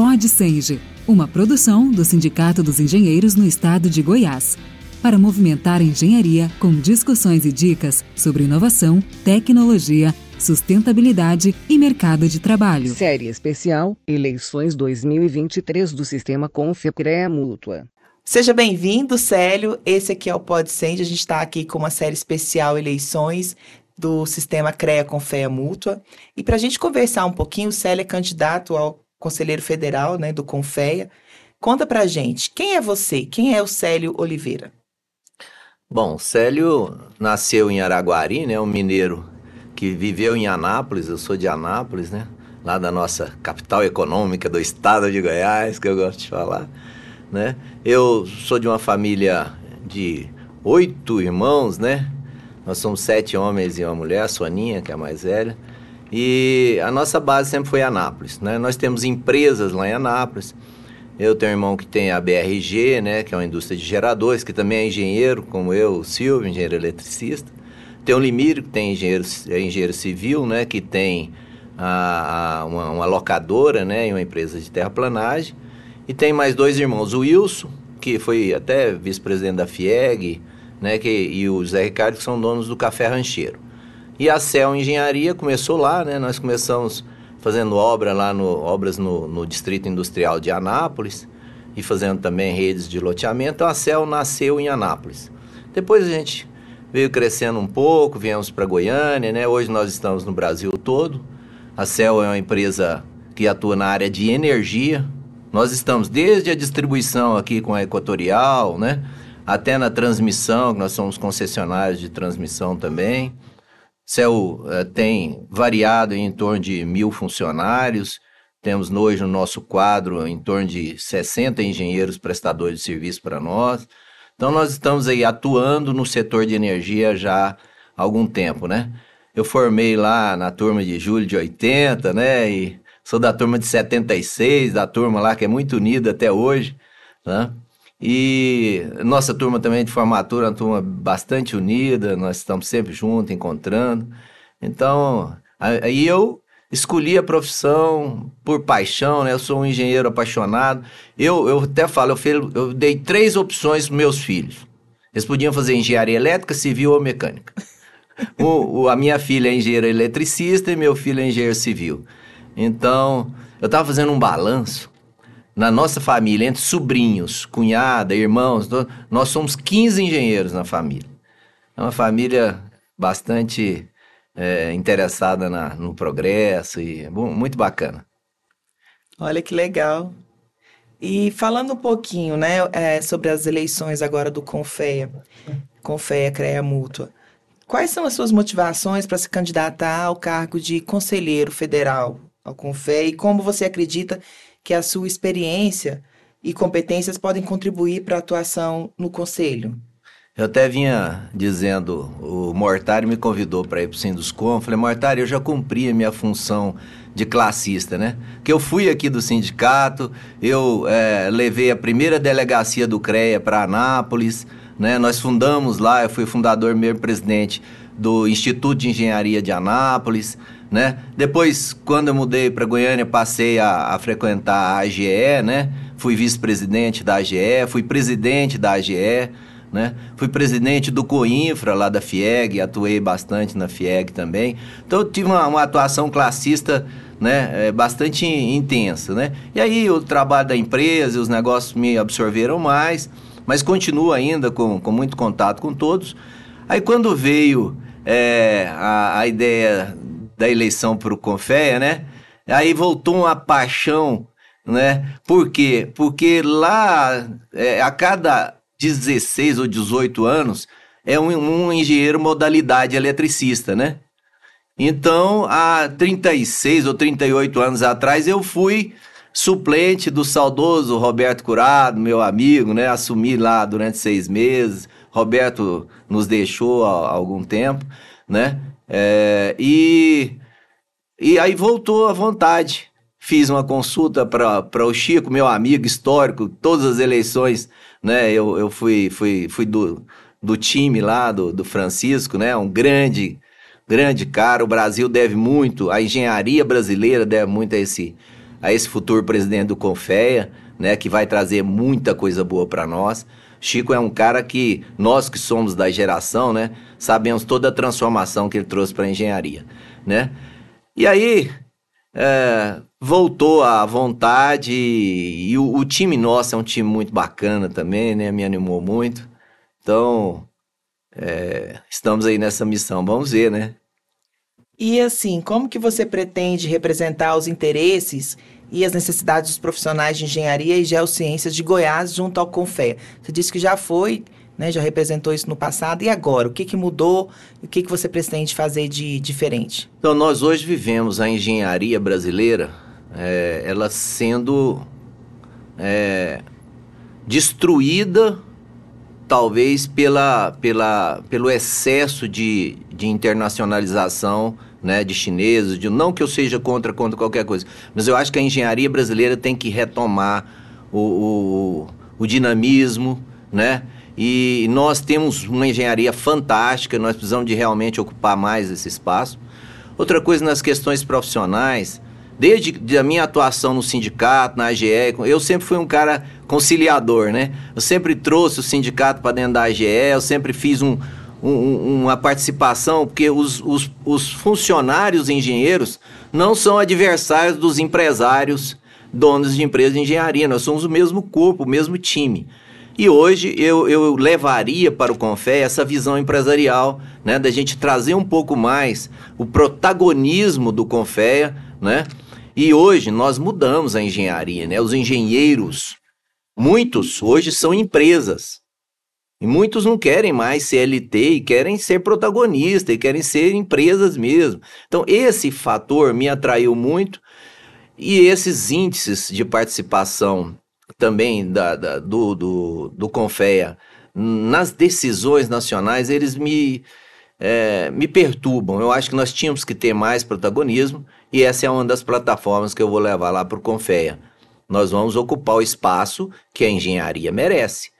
Pod Senge, uma produção do Sindicato dos Engenheiros no Estado de Goiás, para movimentar a engenharia com discussões e dicas sobre inovação, tecnologia, sustentabilidade e mercado de trabalho. Série especial Eleições 2023 do Sistema Confecrea Mútua. Seja bem-vindo, Célio. Esse aqui é o Pod Sende. A gente está aqui com uma série especial Eleições do Sistema CREA Confea Mútua. E para a gente conversar um pouquinho, o Célio é candidato ao Conselheiro Federal né, do Confea. Conta para a gente, quem é você? Quem é o Célio Oliveira? Bom, Célio nasceu em Araguari, né, um mineiro que viveu em Anápolis, eu sou de Anápolis, né? Lá da nossa capital econômica do estado de Goiás, que eu gosto de falar, né? Eu sou de uma família de oito irmãos, né? Nós somos sete homens e uma mulher, a Soninha, que é a mais velha. E a nossa base sempre foi Anápolis, né? Nós temos empresas lá em Anápolis. Eu tenho um irmão que tem a BRG, né, que é uma indústria de geradores, que também é engenheiro, como eu, o Silvio, engenheiro eletricista. Tem o Limírio, que tem engenheiro, é engenheiro civil, né, que tem a, a, uma, uma, locadora, né, e uma empresa de terraplanagem. E tem mais dois irmãos, o Wilson, que foi até vice-presidente da FIEG, né, que, e o Zé Ricardo, que são donos do Café Rancheiro. E a Cel Engenharia começou lá, né, nós começamos fazendo obra lá no, obras no, no Distrito Industrial de Anápolis e fazendo também redes de loteamento. Então a Cel nasceu em Anápolis. Depois a gente veio crescendo um pouco, viemos para Goiânia, né? Hoje nós estamos no Brasil todo. A Cel é uma empresa que atua na área de energia. Nós estamos desde a distribuição aqui com a Equatorial, né? Até na transmissão, nós somos concessionários de transmissão também. Cel eh, tem variado em torno de mil funcionários. Temos hoje no nosso quadro em torno de 60 engenheiros prestadores de serviço para nós. Então nós estamos aí atuando no setor de energia já há algum tempo, né? Eu formei lá na turma de julho de 80, né? E sou da turma de 76, da turma lá que é muito unida até hoje, né? E nossa turma também de formatura é uma turma bastante unida, nós estamos sempre juntos, encontrando. Então, aí eu escolhi a profissão por paixão, né? Eu sou um engenheiro apaixonado. Eu, eu até falo, eu, eu dei três opções para meus filhos. Eles podiam fazer engenharia elétrica, civil ou mecânica. o, o, a minha filha é engenheira eletricista e meu filho é engenheiro civil. Então, eu estava fazendo um balanço. Na nossa família, entre sobrinhos, cunhada, irmãos, nós somos 15 engenheiros na família. É uma família bastante é, interessada na, no progresso e bom, muito bacana. Olha que legal. E falando um pouquinho, né, é, sobre as eleições agora do Confeia, Confeia CREA Mútua. Quais são as suas motivações para se candidatar ao cargo de conselheiro federal ao Confeia e como você acredita que a sua experiência e competências podem contribuir para a atuação no conselho? Eu até vinha dizendo, o Mortário me convidou para ir para o Sinduscom. Falei, Mortário, eu já cumpri a minha função de classista, né? Que eu fui aqui do sindicato, eu é, levei a primeira delegacia do CREA para Anápolis, né? Nós fundamos lá, eu fui fundador, mesmo presidente do Instituto de Engenharia de Anápolis, né? Depois, quando eu mudei para Goiânia, passei a, a frequentar a AGE, né? Fui vice-presidente da AGE, fui presidente da AGE, né? Fui presidente do Coinfra, lá da FIEG, atuei bastante na FIEG também. Então, eu tive uma, uma atuação classista né, é, bastante intensa, né? E aí, o trabalho da empresa e os negócios me absorveram mais, mas continuo ainda com, com muito contato com todos. Aí, quando veio é, a, a ideia da eleição para o Confeia, né? Aí voltou uma paixão, né? Por quê? Porque lá, é, a cada 16 ou 18 anos, é um, um engenheiro modalidade eletricista, né? Então, há 36 ou 38 anos atrás, eu fui suplente do saudoso Roberto Curado, meu amigo, né? Assumi lá durante seis meses. Roberto nos deixou há algum tempo, né? É, e, e aí voltou à vontade. Fiz uma consulta para o Chico, meu amigo histórico, todas as eleições né? Eu, eu fui, fui, fui do, do time lá, do, do Francisco, né? Um grande, grande cara. O Brasil deve muito, a engenharia brasileira deve muito a esse, a esse futuro presidente do Confeia, né, que vai trazer muita coisa boa para nós. Chico é um cara que nós que somos da geração, né, sabemos toda a transformação que ele trouxe para a engenharia, né? E aí é, voltou à vontade e, o, o, time nosso é um time muito bacana também, né? Me animou muito. Então é, estamos aí nessa missão, vamos ver, né? E assim, como que você pretende representar os interesses e as necessidades dos profissionais de engenharia e geociências de Goiás junto ao Confea? Você disse que já foi, né, já representou isso no passado, e agora? O que, que mudou? O que, que você pretende fazer de diferente? Então, nós hoje vivemos a engenharia brasileira, é, ela sendo é, destruída talvez pela, pela, pelo excesso de, de internacionalização né, de chineses, de, não que eu seja contra, contra qualquer coisa, mas eu acho que a engenharia brasileira tem que retomar o, o, o dinamismo, né? E nós temos uma engenharia fantástica, nós precisamos de realmente ocupar mais esse espaço. Outra coisa nas questões profissionais, desde a minha atuação no sindicato, na AGE, eu sempre fui um cara conciliador, né? Eu sempre trouxe o sindicato para dentro da AGE, eu sempre fiz um, um, uma participação, porque os, os, os funcionários engenheiros não são adversários dos empresários, donos de empresas de engenharia. Nós somos o mesmo corpo, o mesmo time. E hoje eu, eu levaria para o Confé essa visão empresarial, né, da gente trazer um pouco mais o protagonismo do Confé, né? E hoje nós mudamos a engenharia, né? Os engenheiros, muitos hoje são empresas. E muitos não querem mais CLT e querem ser protagonista e querem ser empresas mesmo. Então, esse fator me atraiu muito e esses índices de participação também da, da do, do, do Confea nas decisões nacionais, eles me, é, me perturbam. Eu acho que nós tínhamos que ter mais protagonismo e essa é uma das plataformas que eu vou levar lá para o Confea. Nós vamos ocupar o espaço que a engenharia merece.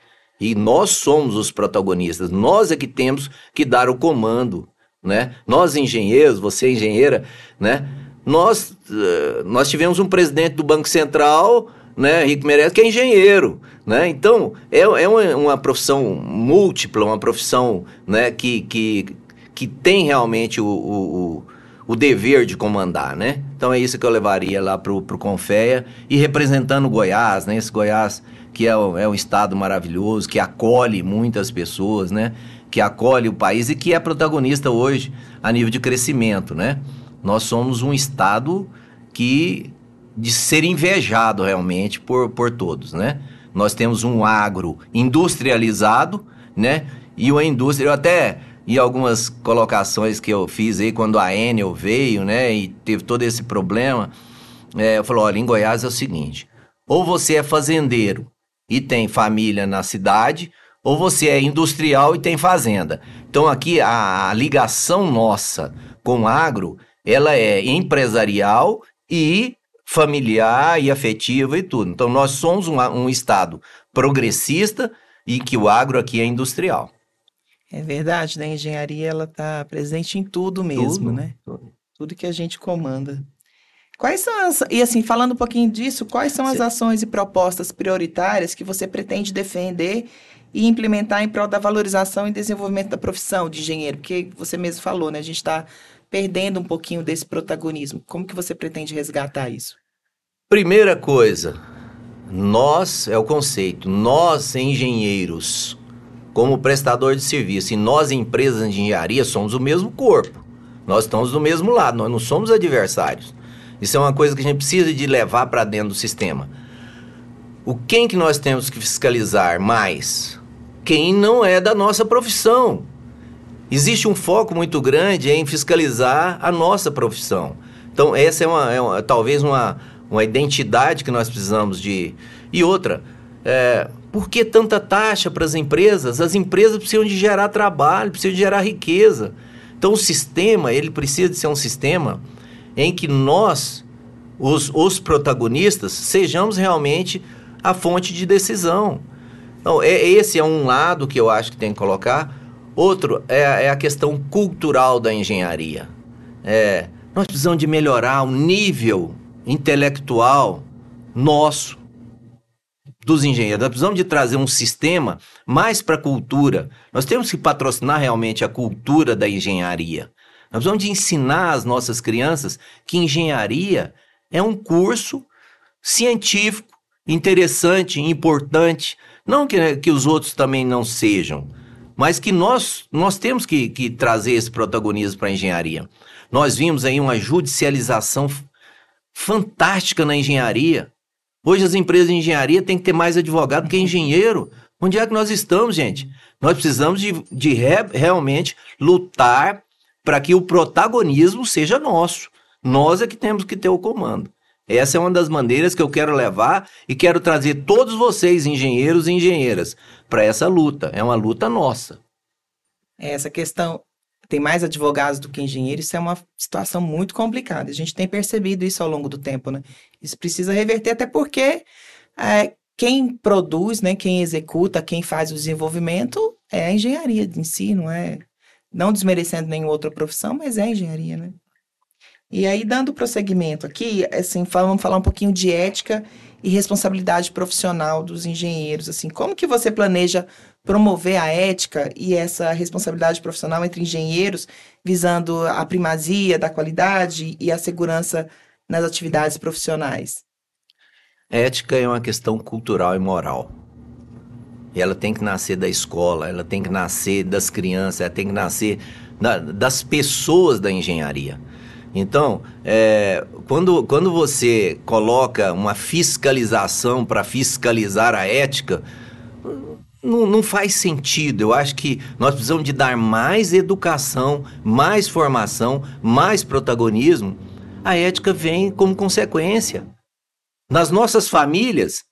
E nós somos os protagonistas, nós é que temos que dar o comando, né? Nós engenheiros, você engenheira, né? Nós, uh, nós tivemos um presidente do Banco Central, né, Rico Meirelles, que é engenheiro, né? Então, é, é uma, uma profissão múltipla, uma profissão, né, que, que, que tem realmente o, o, o dever de comandar, né? Então é isso que eu levaria lá pro, pro Confeia e representando Goiás, né? Esse Goiás que é, é um estado maravilhoso, que acolhe muitas pessoas, né? Que acolhe o país e que é protagonista hoje a nível de crescimento, né? Nós somos um estado que de ser invejado realmente por, por todos, né? Nós temos um agro industrializado, né? E uma indústria, eu até e algumas colocações que eu fiz aí quando a Enel veio, né, e teve todo esse problema, é, eu falo, olha, em Goiás é o seguinte, ou você é fazendeiro e tem família na cidade, ou você é industrial e tem fazenda. Então aqui a, a ligação nossa com o agro, ela é empresarial e familiar e afetiva e tudo. Então nós somos um, um estado progressista e que o agro aqui é industrial. É verdade, né? A engenharia ela está presente em tudo mesmo, tudo, né? Tudo. tudo que a gente comanda. Quais são as. E assim, falando um pouquinho disso, quais são as Sim. ações e propostas prioritárias que você pretende defender e implementar em prol da valorização e desenvolvimento da profissão de engenheiro? Porque você mesmo falou, né? A gente está perdendo um pouquinho desse protagonismo. Como que você pretende resgatar isso? Primeira coisa, nós, é o conceito, nós engenheiros, como prestador de serviço, e nós empresas de engenharia somos o mesmo corpo. Nós estamos do mesmo lado, nós não somos adversários. Isso é uma coisa que a gente precisa de levar para dentro do sistema. O quem que nós temos que fiscalizar mais? Quem não é da nossa profissão. Existe um foco muito grande em fiscalizar a nossa profissão. Então, essa é, uma, é uma talvez uma, uma identidade que nós precisamos de. E outra, é, por que tanta taxa para as empresas? As empresas precisam de gerar trabalho, precisam de gerar riqueza. Então, o sistema, ele precisa de ser um sistema em que nós, os, os protagonistas, sejamos realmente a fonte de decisão. Então, é, esse é um lado que eu acho que tem que colocar. Outro é, é a questão cultural da engenharia. É, nós precisamos de melhorar o nível intelectual nosso, dos engenheiros. Nós precisamos de trazer um sistema mais para a cultura. Nós temos que patrocinar realmente a cultura da engenharia. Nós precisamos de ensinar às nossas crianças que engenharia é um curso científico, interessante, importante. Não que, que os outros também não sejam, mas que nós, nós temos que, que trazer esse protagonismo para a engenharia. Nós vimos aí uma judicialização fantástica na engenharia. Hoje as empresas de engenharia têm que ter mais advogado que engenheiro. Onde é que nós estamos, gente? Nós precisamos de, de re, realmente lutar para que o protagonismo seja nosso. Nós é que temos que ter o comando. Essa é uma das maneiras que eu quero levar e quero trazer todos vocês, engenheiros e engenheiras, para essa luta. É uma luta nossa. Essa questão tem mais advogados do que engenheiros, isso é uma situação muito complicada. A gente tem percebido isso ao longo do tempo, né? Isso precisa reverter, até porque é, quem produz, né, quem executa, quem faz o desenvolvimento é a engenharia em si, não é? Não desmerecendo nenhuma outra profissão, mas é a engenharia, né? E aí, dando prosseguimento aqui, assim, vamos falar um pouquinho de ética e responsabilidade profissional dos engenheiros. Assim, como que você planeja promover a ética e essa responsabilidade profissional entre engenheiros, visando a primazia da qualidade e a segurança nas atividades profissionais? Ética é uma questão cultural e moral. E ela tem que nascer da escola, ela tem que nascer das crianças, ela tem que nascer da, das pessoas da engenharia. Então, é, quando, quando você coloca uma fiscalização para fiscalizar a ética, não, não faz sentido. Eu acho que nós precisamos de dar mais educação, mais formação, mais protagonismo. A ética vem como consequência. Nas nossas famílias,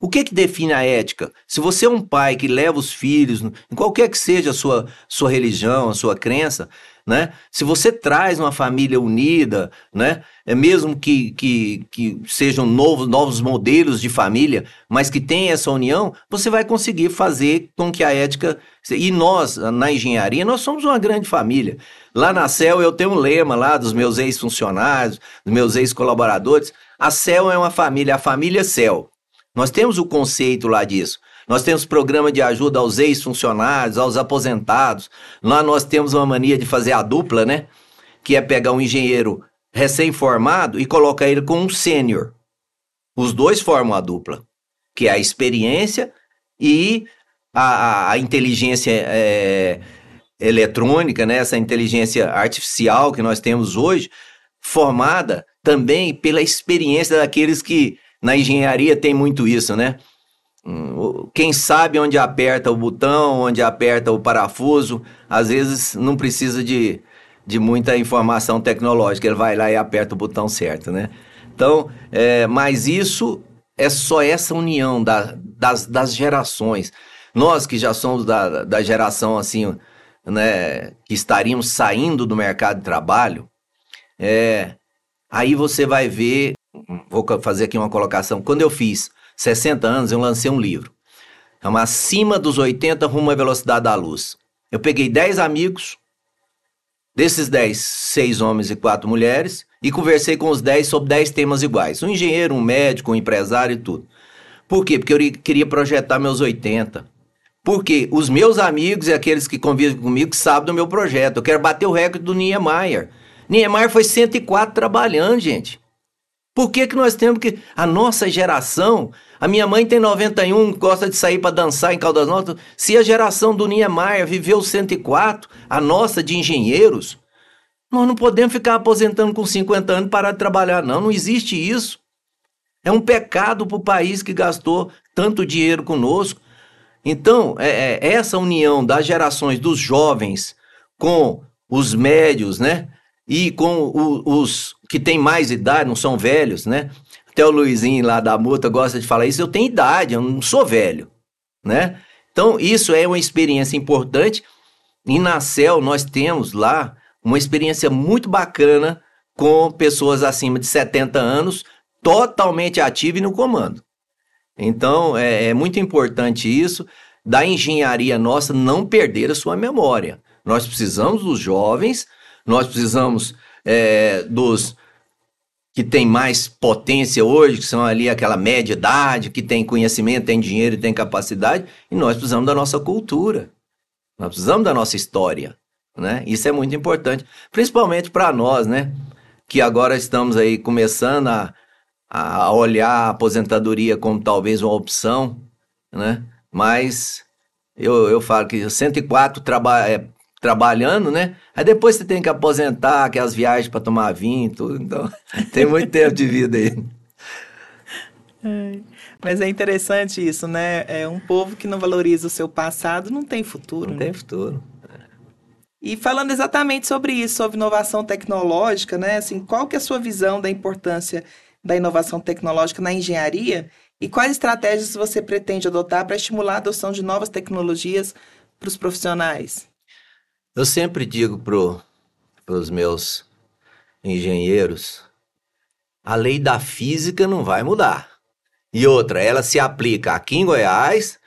o que que define a ética? Se você é um pai que leva os filhos, em qualquer que seja a sua, sua religião, a sua crença, né? Se você traz uma família unida, né? É mesmo que, que, que sejam novos, novos modelos de família, mas que tenha essa união, você vai conseguir fazer com que a ética. E nós, na engenharia, nós somos uma grande família. Lá na CEL eu tenho um lema lá dos meus ex-funcionários, dos meus ex-colaboradores. A CEL é uma família, a família CEL. Nós temos o conceito lá disso. Nós temos programa de ajuda aos ex-funcionários, aos aposentados. Lá nós temos uma mania de fazer a dupla, né? Que é pegar um engenheiro recém-formado e colocar ele com um sênior. Os dois formam a dupla, que é a experiência e a, a inteligência é, eletrônica, né? essa inteligência artificial que nós temos hoje, formada também pela experiência daqueles que na engenharia tem muito isso, né? Quem sabe onde aperta o botão, onde aperta o parafuso, às vezes não precisa de, de muita informação tecnológica, ele vai lá e aperta o botão certo, né? Então, é, mas isso é só essa união da, das, das gerações. Nós que já somos da, da geração assim, né, que estaríamos saindo do mercado de trabalho, é, aí você vai ver, vou fazer aqui uma colocação, quando eu fiz 60 anos, eu lancei um livro. É uma Acima dos 80 rumo à velocidade da luz. Eu peguei 10 amigos, desses 10, 6 homens e 4 mulheres, e conversei com os 10 sobre 10 temas iguais. Um engenheiro, um médico, um empresário e tudo. Por quê? Porque eu queria projetar meus 80. Porque os meus amigos e aqueles que convivem comigo sabem do meu projeto. Eu quero bater o recorde do Niemeyer. Niemeyer foi 104 trabalhando, gente. Por que, que nós temos que. A nossa geração. A minha mãe tem 91, gosta de sair para dançar em Caldas Novas. Se a geração do Niemeyer viveu 104, a nossa de engenheiros, nós não podemos ficar aposentando com 50 anos e parar de trabalhar, não. Não existe isso. É um pecado para o país que gastou tanto dinheiro conosco. Então, é, é, essa união das gerações dos jovens com os médios, né? E com o, os que têm mais idade, não são velhos, né? Até o Luizinho lá da multa gosta de falar isso. Eu tenho idade, eu não sou velho, né? Então, isso é uma experiência importante. E na CEL nós temos lá uma experiência muito bacana com pessoas acima de 70 anos, totalmente ativas e no comando. Então, é, é muito importante isso, da engenharia nossa não perder a sua memória. Nós precisamos dos jovens, nós precisamos é, dos que tem mais potência hoje, que são ali aquela média idade, que tem conhecimento, tem dinheiro tem capacidade, e nós precisamos da nossa cultura. Nós precisamos da nossa história, né? Isso é muito importante, principalmente para nós, né? Que agora estamos aí começando a, a olhar a aposentadoria como talvez uma opção, né? Mas eu, eu falo que 104 traba é, trabalhando, né? Aí depois você tem que aposentar, que as viagens para tomar vinho, tudo. Então, tem muito tempo de vida aí. É, mas é interessante isso, né? É um povo que não valoriza o seu passado, não tem futuro. Não né? tem futuro. E falando exatamente sobre isso, sobre inovação tecnológica, né? Assim, qual que é a sua visão da importância da inovação tecnológica na engenharia e quais estratégias você pretende adotar para estimular a adoção de novas tecnologias para os profissionais? Eu sempre digo para os meus engenheiros, a lei da física não vai mudar. E outra, ela se aplica aqui em Goiás,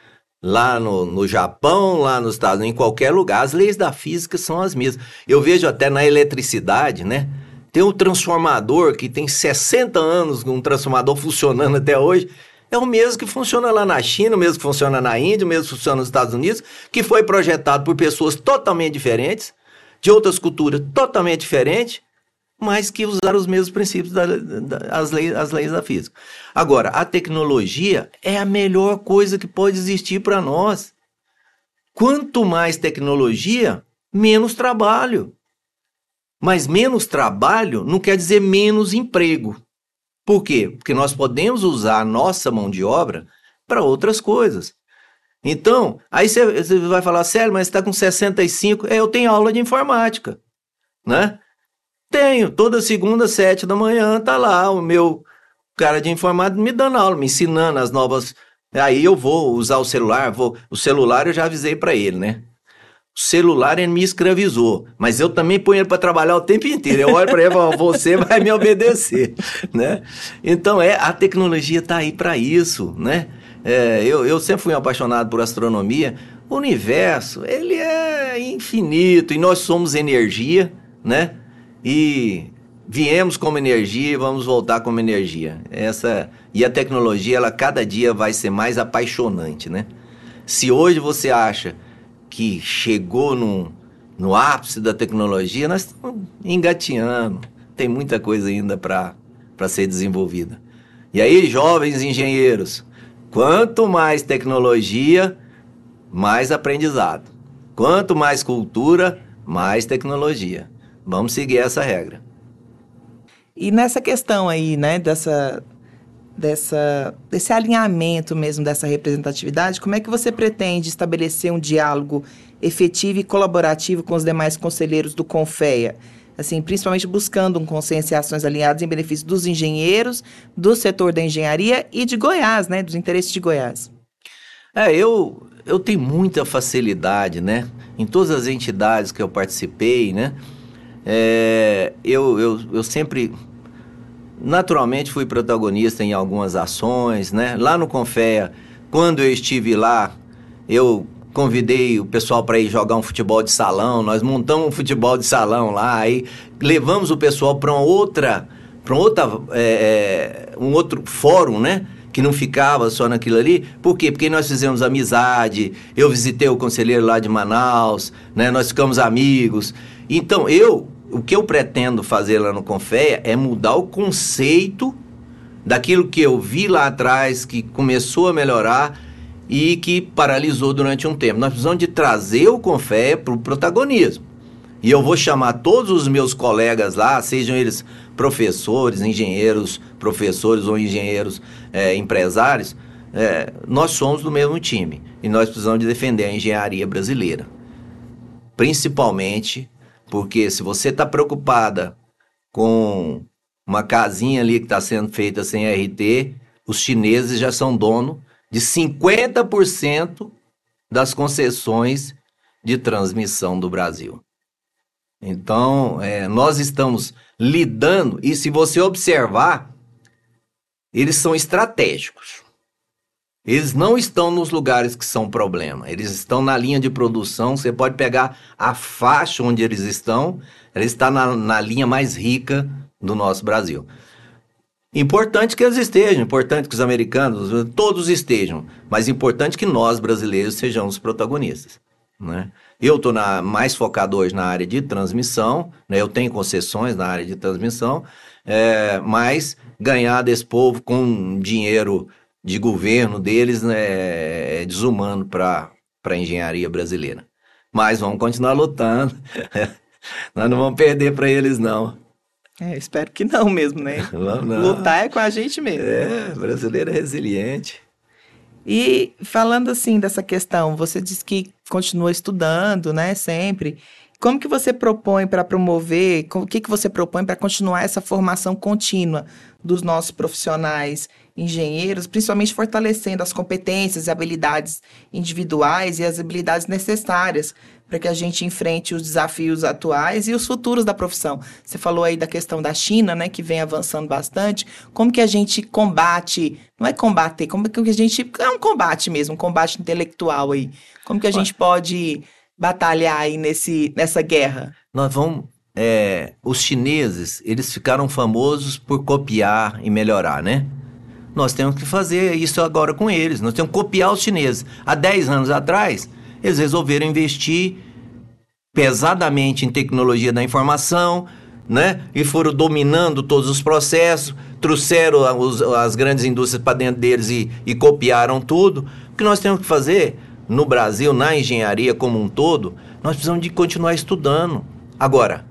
lá no, no Japão, lá nos Estados Unidos, em qualquer lugar. As leis da física são as mesmas. Eu vejo até na eletricidade, né? Tem um transformador que tem 60 anos, um transformador funcionando até hoje. É o mesmo que funciona lá na China, o mesmo que funciona na Índia, o mesmo que funciona nos Estados Unidos, que foi projetado por pessoas totalmente diferentes, de outras culturas totalmente diferentes, mas que usaram os mesmos princípios das da, leis, as leis da física. Agora, a tecnologia é a melhor coisa que pode existir para nós. Quanto mais tecnologia, menos trabalho. Mas menos trabalho não quer dizer menos emprego. Por quê? Porque nós podemos usar a nossa mão de obra para outras coisas. Então, aí você vai falar, sério, mas está com 65. É, eu tenho aula de informática, né? Tenho, toda segunda, sete da manhã, tá lá o meu cara de informática me dando aula, me ensinando as novas. Aí eu vou usar o celular, vou. O celular eu já avisei para ele, né? Celular ele me escravizou, mas eu também ponho ele para trabalhar o tempo inteiro. Eu olho para ele e falo, você vai me obedecer, né? Então é a tecnologia está aí para isso, né? É, eu, eu sempre fui apaixonado por astronomia. O universo ele é infinito e nós somos energia, né? E viemos como energia e vamos voltar como energia. Essa e a tecnologia ela cada dia vai ser mais apaixonante, né? Se hoje você acha que chegou no, no ápice da tecnologia, nós estamos engateando. Tem muita coisa ainda para ser desenvolvida. E aí, jovens engenheiros, quanto mais tecnologia, mais aprendizado. Quanto mais cultura, mais tecnologia. Vamos seguir essa regra. E nessa questão aí, né, dessa dessa, desse alinhamento mesmo, dessa representatividade, como é que você pretende estabelecer um diálogo efetivo e colaborativo com os demais conselheiros do Confeia? Assim, principalmente buscando um consenso e ações alinhadas em benefício dos engenheiros, do setor da engenharia e de Goiás, né, dos interesses de Goiás. É, eu, eu tenho muita facilidade, né, em todas as entidades que eu participei, né, é, eu, eu, eu sempre Naturalmente fui protagonista em algumas ações, né? Lá no Confea, quando eu estive lá, eu convidei o pessoal para ir jogar um futebol de salão, nós montamos um futebol de salão lá, aí levamos o pessoal para uma outra, para outra, é, um outro fórum, né? Que não ficava só naquilo ali. Por quê? Porque nós fizemos amizade, eu visitei o conselheiro lá de Manaus, né? Nós ficamos amigos. Então, eu o que eu pretendo fazer lá no Confeia é mudar o conceito daquilo que eu vi lá atrás, que começou a melhorar e que paralisou durante um tempo. Nós precisamos de trazer o Confeia para o protagonismo. E eu vou chamar todos os meus colegas lá, sejam eles professores, engenheiros, professores ou engenheiros é, empresários, é, nós somos do mesmo time e nós precisamos de defender a engenharia brasileira. Principalmente porque se você está preocupada com uma casinha ali que está sendo feita sem RT, os chineses já são dono de 50% das concessões de transmissão do Brasil. Então, é, nós estamos lidando, e se você observar, eles são estratégicos. Eles não estão nos lugares que são problema. Eles estão na linha de produção. Você pode pegar a faixa onde eles estão. Ele está na, na linha mais rica do nosso Brasil. Importante que eles estejam, importante que os americanos, todos estejam, mas importante que nós brasileiros sejamos protagonistas. Né? Eu estou mais focado hoje na área de transmissão, né? eu tenho concessões na área de transmissão, é, mas ganhar desse povo com dinheiro de governo deles né, é desumano para a engenharia brasileira. Mas vamos continuar lutando. Nós não vamos perder para eles, não. É, espero que não mesmo, né? Não, não. Lutar é com a gente mesmo. É, brasileiro é resiliente. E falando assim dessa questão, você disse que continua estudando, né, sempre. Como que você propõe para promover, o que, que você propõe para continuar essa formação contínua dos nossos profissionais engenheiros, principalmente fortalecendo as competências e habilidades individuais e as habilidades necessárias para que a gente enfrente os desafios atuais e os futuros da profissão. Você falou aí da questão da China, né, que vem avançando bastante. Como que a gente combate, não é combater, como que a gente é um combate mesmo, um combate intelectual aí. Como que a gente pode batalhar aí nesse nessa guerra? Nós vamos é, os chineses, eles ficaram famosos por copiar e melhorar, né? Nós temos que fazer isso agora com eles. Nós temos que copiar os chineses. Há 10 anos atrás, eles resolveram investir pesadamente em tecnologia da informação, né? E foram dominando todos os processos, trouxeram as grandes indústrias para dentro deles e, e copiaram tudo. O que nós temos que fazer no Brasil, na engenharia como um todo, nós precisamos de continuar estudando. Agora,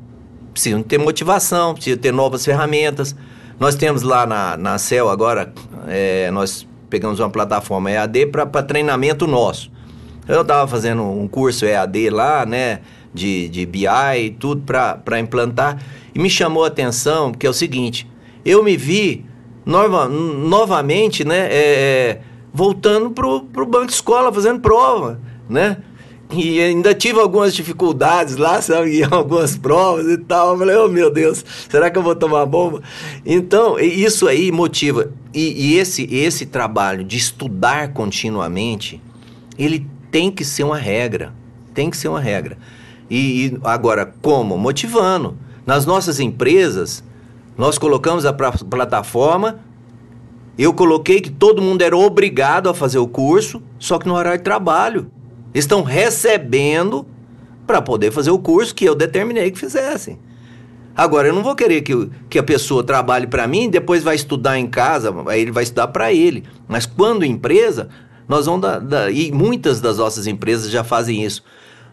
precisam ter motivação, precisam ter novas ferramentas. Nós temos lá na, na CEL agora, é, nós pegamos uma plataforma EAD para treinamento nosso. Eu estava fazendo um curso EAD lá, né, de, de BI e tudo para implantar, e me chamou a atenção, que é o seguinte, eu me vi nova, novamente, né, é, é voltando para o banco escola, fazendo prova, né? E ainda tive algumas dificuldades lá, sabe? Algumas provas e tal. Eu falei, oh meu Deus, será que eu vou tomar bomba? Então, isso aí motiva. E, e esse, esse trabalho de estudar continuamente, ele tem que ser uma regra. Tem que ser uma regra. E, e agora, como? Motivando. Nas nossas empresas, nós colocamos a plataforma. Eu coloquei que todo mundo era obrigado a fazer o curso, só que no horário de trabalho estão recebendo para poder fazer o curso que eu determinei que fizessem. Agora, eu não vou querer que, que a pessoa trabalhe para mim e depois vai estudar em casa, aí ele vai estudar para ele. Mas quando empresa, nós vamos dar, E muitas das nossas empresas já fazem isso.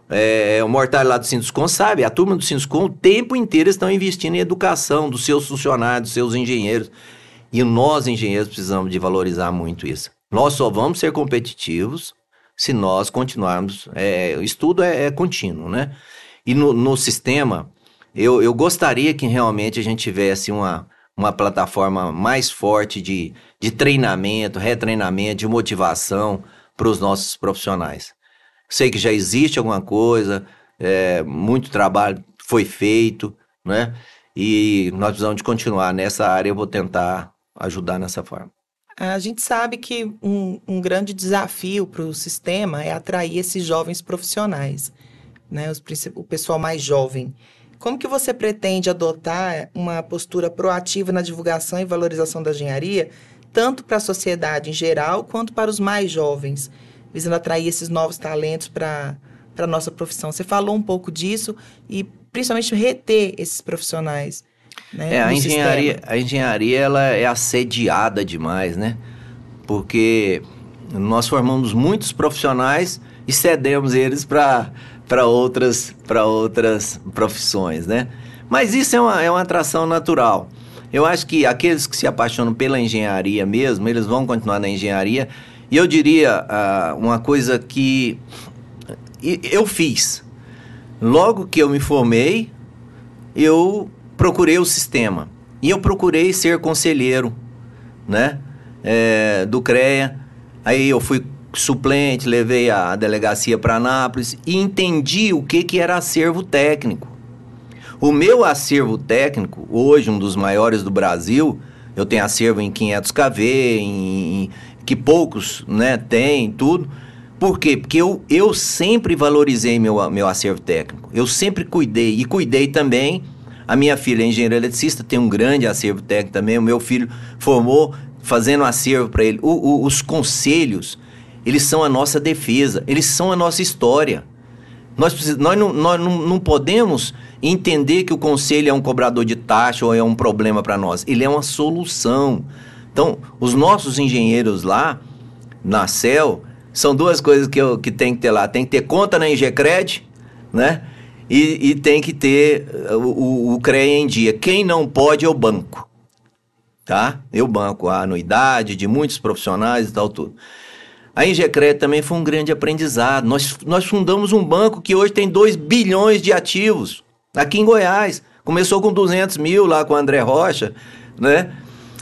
É, o Mortal lá do Sinduscom sabe, a turma do Sinduscom o tempo inteiro estão investindo em educação dos seus funcionários, dos seus engenheiros. E nós, engenheiros, precisamos de valorizar muito isso. Nós só vamos ser competitivos se nós continuarmos. É, o estudo é, é, contínuo, né? E no, no sistema, eu, eu gostaria que realmente a gente tivesse uma, uma plataforma mais forte de, de treinamento, retreinamento, de motivação para os nossos profissionais. Sei que já existe alguma coisa, é, muito trabalho foi feito, né? E nós precisamos de continuar nessa área. Eu vou tentar ajudar nessa forma. A gente sabe que um, um grande desafio para o sistema é atrair esses jovens profissionais, né? Os, o pessoal mais jovem. Como que você pretende adotar uma postura proativa na divulgação e valorização da engenharia, tanto para a sociedade em geral quanto para os mais jovens, visando atrair esses novos talentos para a nossa profissão? Você falou um pouco disso e principalmente reter esses profissionais. Né, é, a engenharia, a engenharia ela é assediada demais, né? Porque nós formamos muitos profissionais e cedemos eles para outras, outras profissões, né? Mas isso é uma, é uma atração natural. Eu acho que aqueles que se apaixonam pela engenharia mesmo, eles vão continuar na engenharia. E eu diria uh, uma coisa que eu fiz. Logo que eu me formei, eu procurei o sistema. E eu procurei ser conselheiro, né? É, do CREA. Aí eu fui suplente, levei a delegacia para Anápolis e entendi o que, que era acervo técnico. O meu acervo técnico, hoje um dos maiores do Brasil, eu tenho acervo em 500 kV, em, em, que poucos né, têm, tudo. Por quê? Porque eu, eu sempre valorizei meu, meu acervo técnico. Eu sempre cuidei. E cuidei também A minha filha é engenheira eletricista, tem um grande acervo técnico também. O meu filho formou fazendo acervo para ele. O, o, os conselhos, eles são a nossa defesa, eles são a nossa história. Nós, nós, não, nós não, não podemos entender que o conselho é um cobrador de taxa ou é um problema para nós. Ele é uma solução. Então, os nossos engenheiros lá, na CEL, são duas coisas que, eu, que tem que ter lá. Tem que ter conta na Ingecred, né? E, e tem que ter uh, o, o, o CREA em dia. Quem não pode é o banco, tá? Eu banco a anuidade de muitos profissionais e tal, tudo. A Ingecred também foi um grande aprendizado. Nós, nós fundamos um banco que hoje tem 2 bilhões de ativos, aqui em Goiás. Começou com 200 mil lá com o André Rocha, né?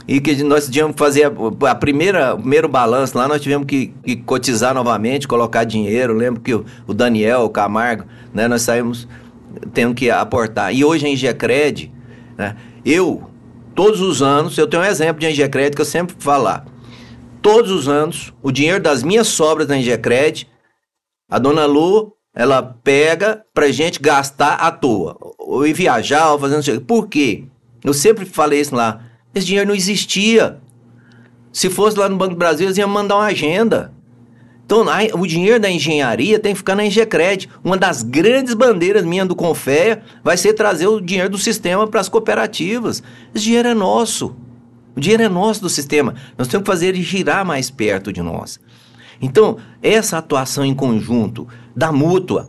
E que nós tivemos que fazer a, a primeira, o primeiro balanço lá, nós tivemos que, que, cotizar novamente, colocar dinheiro. lembro que o, o, Daniel, o Camargo, né? Nós saímos tendo que aportar. E hoje a Ingecred, né? Eu, todos os anos, eu tenho um exemplo de Ingecred que eu sempre falo lá todos os anos, o dinheiro das minhas sobras da Ingecred, a dona Lu, ela pega pra gente gastar à toa. Ou ir viajar, ou fazendo... Por quê? Eu sempre falei isso lá. Esse dinheiro não existia. Se fosse lá no Banco do Brasil, eles iam mandar uma agenda. Então, o dinheiro da engenharia tem que ficar na Ingecred. Uma das grandes bandeiras minhas do Confea vai ser trazer o dinheiro do sistema para as cooperativas. Esse dinheiro é nosso. O dinheiro é nosso do sistema. Nós temos que fazer ele girar mais perto de nós. Então, essa atuação em conjunto da mútua.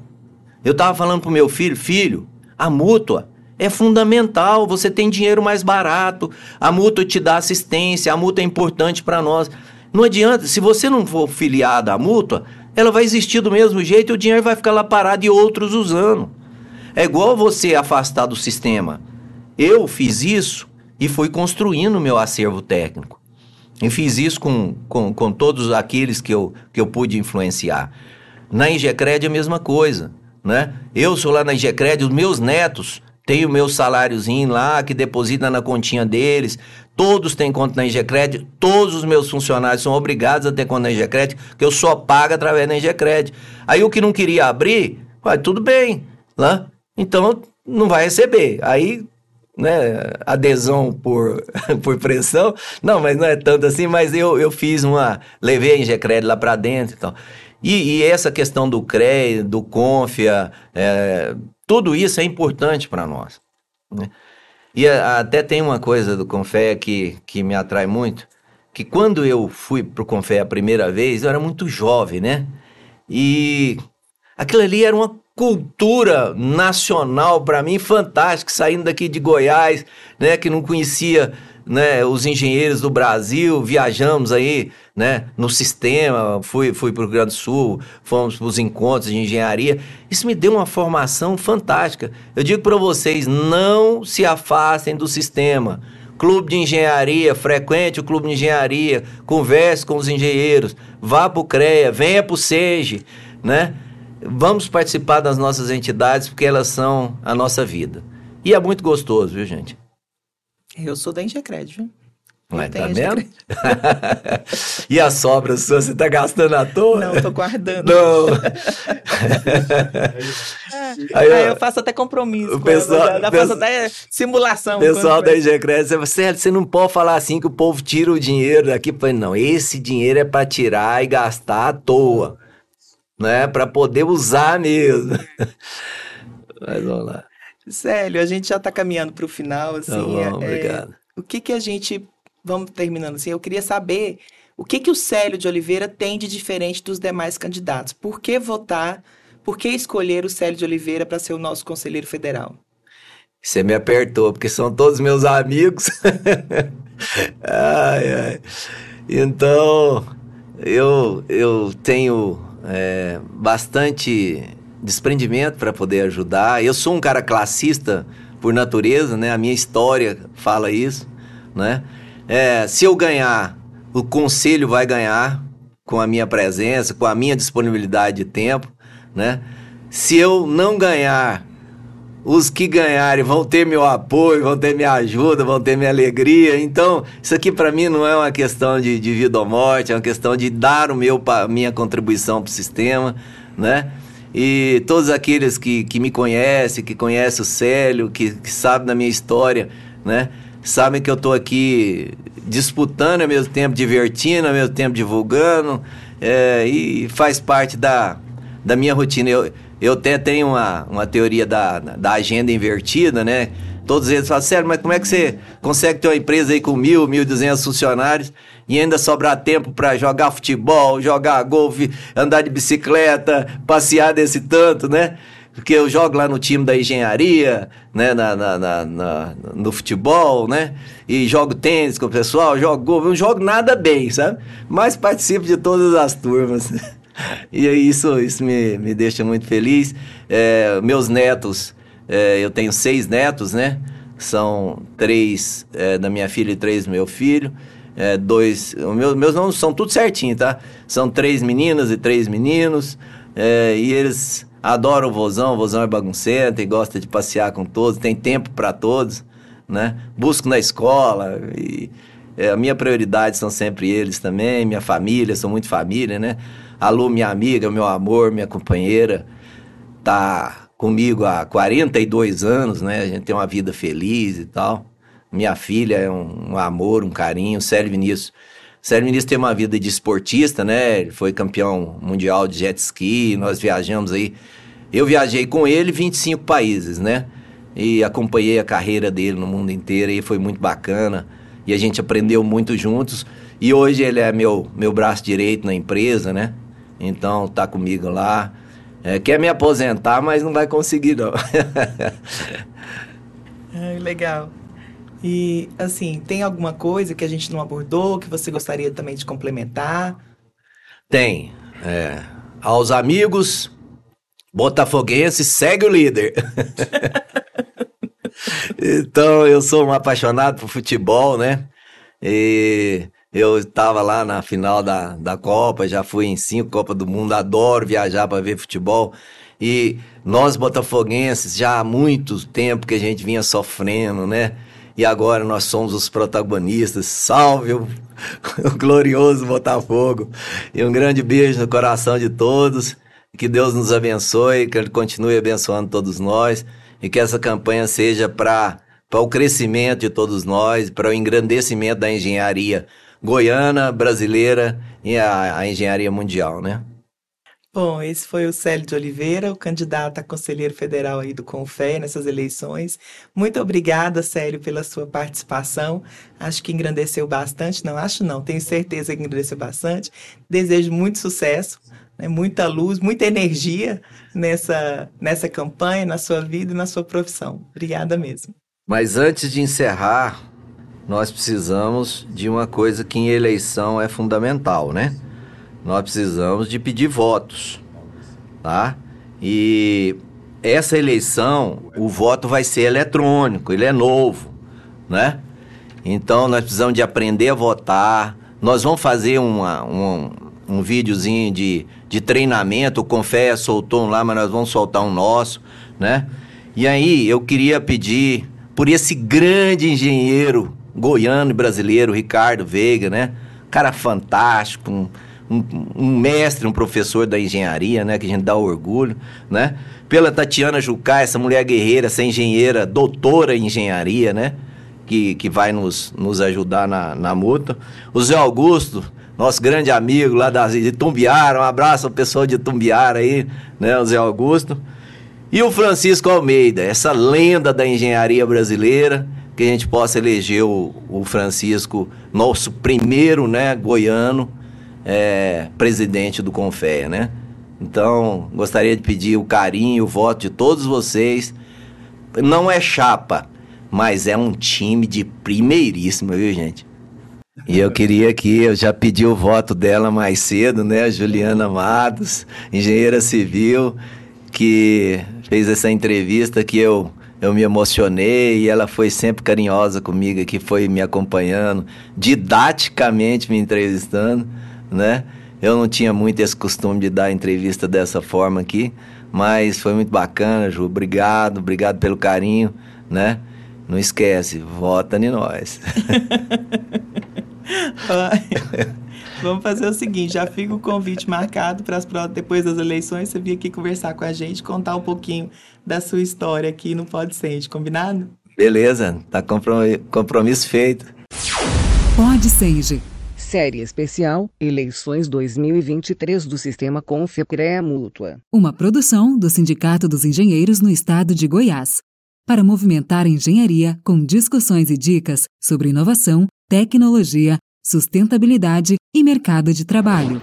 Eu estava falando para o meu filho, filho, a mútua é fundamental. Você tem dinheiro mais barato, a mútua te dá assistência, a mútua é importante para nós. Não adianta, se você não for filiado à mútua, ela vai existir do mesmo jeito e o dinheiro vai ficar lá parado e outros usando. É igual você afastar do sistema. Eu fiz isso e fui construindo o meu acervo técnico. E fiz isso com, com, com todos aqueles que eu, que eu pude influenciar. Na Ingecred é a mesma coisa, né? Eu sou lá na Ingecred, os meus netos têm o meu saláriozinho lá, que deposita na continha deles, todos têm conta na Ingecred, todos os meus funcionários são obrigados a ter conta na Ingecred, que eu só pago através da Ingecred. Aí o que não queria abrir, vai, tudo bem, né? Então não vai receber. Aí né, adesão por, por pressão. Não, mas não é tanto assim, mas eu, eu fiz uma. Levei a Ingecred lá para dentro e tal. E, essa questão do CRE, do Confia, é, tudo isso é importante para nós. Né? E a, até tem uma coisa do Confé que, que me atrai muito, que quando eu fui para o Confé a primeira vez, eu era muito jovem, né? E aquilo ali era uma cultura nacional para mim fantástica, saindo daqui de Goiás, né, que não conhecia né, os engenheiros do Brasil, viajamos aí, né, no sistema, fui, fui para o Grande Sul, fomos para os encontros de engenharia. Isso me deu uma formação fantástica. Eu digo para vocês, não se afastem do sistema. Clube de engenharia, frequente o clube de engenharia, converse com os engenheiros, vá para o CREA, venha para o SEGE, né? Vamos participar das nossas entidades porque elas são a nossa vida. E é muito gostoso, viu, gente? Eu sou da Ingecred, viu? Mas tá vendo? e a sobra sua, você tá gastando à toa? Não, tô guardando. Não. aí, aí, eu faço até compromisso. O pessoal, ela, faço até simulação. O pessoal da Ingecred, você, você não pode falar assim que o povo tira o dinheiro daqui. Não, esse dinheiro é para tirar e gastar à toa né? Para poder usar mesmo. Mas vamos lá. Célio, a gente já está caminhando para o final, assim. Tá bom, é, obrigado. É, o que que a gente, vamos terminando assim, eu queria saber o que que o Célio de Oliveira tem de diferente dos demais candidatos? Por que votar, por que escolher o Célio de Oliveira para ser o nosso conselheiro federal? Você me apertou, porque são todos meus amigos. ai, ai. Então, eu, eu tenho é, bastante desprendimento para poder ajudar. Eu sou um cara classista por natureza, né? A minha história fala isso, né? É, se eu ganhar, o conselho vai ganhar com a minha presença, com a minha disponibilidade de tempo, né? Se eu não ganhar, os que ganharem vão ter meu apoio, vão ter minha ajuda, vão ter minha alegria. Então, isso aqui para mim não é uma questão de, de, vida ou morte, é uma questão de dar o meu minha contribuição para o sistema, né? E todos aqueles que, que me conhecem, que conhecem o Célio, que, que sabem da minha história, né? Sabem que eu estou aqui disputando ao mesmo tempo, divertindo, ao mesmo tempo divulgando, é, e faz parte da, da minha rotina. Eu, eu até tenho uma, uma teoria da, da agenda invertida, né? Todos eles falam, sério, mas como é que você consegue ter uma empresa aí com mil, mil duzentos funcionários e ainda sobrar tempo para jogar futebol, jogar golfe, andar de bicicleta, passear desse tanto, né? Porque eu jogo lá no time da engenharia, né? Na, na, na, na no futebol, né? E jogo tênis com o pessoal, jogo golfe, não jogo nada bem, sabe? Mas participo de todas as turmas. e isso, isso me, me deixa muito feliz. É, meus netos é, eu tenho seis netos, né? São três é, da minha filha e três do meu filho. É, dois. Meu, meus nomes são tudo certinho, tá? São três meninas e três meninos. É, e eles adoram o vozão. O vozão é baguncento e gosta de passear com todos, tem tempo para todos, né? Busco na escola e. É, a minha prioridade são sempre eles também, minha família, sou muito família, né? A Lu, minha amiga, meu amor, minha companheira, tá comigo há 42 anos, né? A gente tem uma vida feliz e tal. Minha filha é um, um amor, um carinho. Sérgio Vinícius. Sérgio Vinícius tem uma vida de esportista, né? Ele foi campeão mundial de jet ski. Nós viajamos aí. Eu viajei com ele 25 países, né? E acompanhei a carreira dele no mundo inteiro e foi muito bacana. E a gente aprendeu muito juntos. E hoje ele é meu, meu braço direito na empresa, né? Então tá comigo lá. É, quer me aposentar, mas não vai conseguir, não. Ai, legal. E, assim, tem alguma coisa que a gente não abordou, que você gostaria também de complementar? Tem. É, aos amigos botafoguenses, segue o líder. então, eu sou um apaixonado por futebol, né? E eu estava lá na final da, da Copa, já fui em cinco Copas do Mundo, adoro viajar para ver futebol. E nós botafoguenses, já há muito tempo que a gente vinha sofrendo, né? E agora nós somos os protagonistas. Salve o, o glorioso Botafogo. E um grande beijo no coração de todos. Que Deus nos abençoe, que Ele continue abençoando todos nós. E que essa campanha seja para o crescimento de todos nós, para o engrandecimento da engenharia goiana, brasileira e a, a engenharia mundial, né? Bom, esse foi o Célio de Oliveira, o candidato a conselheiro federal aí do Confé nessas eleições. Muito obrigada, Célio, pela sua participação. Acho que engrandeceu bastante. Não, acho não, tenho certeza que engrandeceu bastante. Desejo muito sucesso, né, muita luz, muita energia nessa, nessa campanha, na sua vida e na sua profissão. Obrigada mesmo. Mas antes de encerrar, nós precisamos de uma coisa que em eleição é fundamental, né? Nós precisamos de pedir votos, tá? E essa eleição, o voto vai ser eletrônico, ele é novo, né? Então nós precisamos de aprender a votar. Nós vamos fazer uma, um, um videozinho de, de treinamento. O Confé soltou um lá, mas nós vamos soltar um nosso, né? E aí eu queria pedir por esse grande engenheiro goiano e brasileiro, Ricardo Veiga, né? Cara fantástico, um, um, um, mestre, um professor da engenharia, né? Que a gente dá orgulho, né? Pela Tatiana Jucá, essa mulher guerreira, essa engenheira, doutora em engenharia, né? Que, que vai nos, nos ajudar na, na multa. O Zé Augusto, nosso grande amigo lá da, de Tumbiara, um abraço ao pessoal de Tumbiara aí, né? O Zé Augusto. E o Francisco Almeida, essa lenda da engenharia brasileira, que a gente possa eleger o, o Francisco, nosso primeiro né, goiano, é, presidente do Confé, né? Então, gostaria de pedir o carinho, o voto de todos vocês. Não é chapa, mas é um time de primeiríssima, viu, gente? E eu queria aqui, eu já pedi o voto dela mais cedo, né? Juliana Matos, engenheira civil, que fez essa entrevista que eu eu me emocionei e ela foi sempre carinhosa comigo, que foi me acompanhando, didaticamente me entrevistando, né? Eu não tinha muito esse costume de dar entrevista dessa forma aqui, mas foi muito bacana, Ju. Obrigado, obrigado pelo carinho, né? Não esquece, vota em nós. Vamos fazer o seguinte, já fica o convite marcado para as depois das eleições você vir aqui conversar com a gente, contar um pouquinho da sua história aqui no Pode Sente, combinado? Beleza, tá compromisso feito. Pode Senge. Série especial Eleições 2023 do Sistema Confecrea Mútua. Uma produção do Sindicato dos Engenheiros no Estado de Goiás. Para movimentar a engenharia com discussões e dicas sobre inovação, tecnologia, sustentabilidade e mercado de trabalho.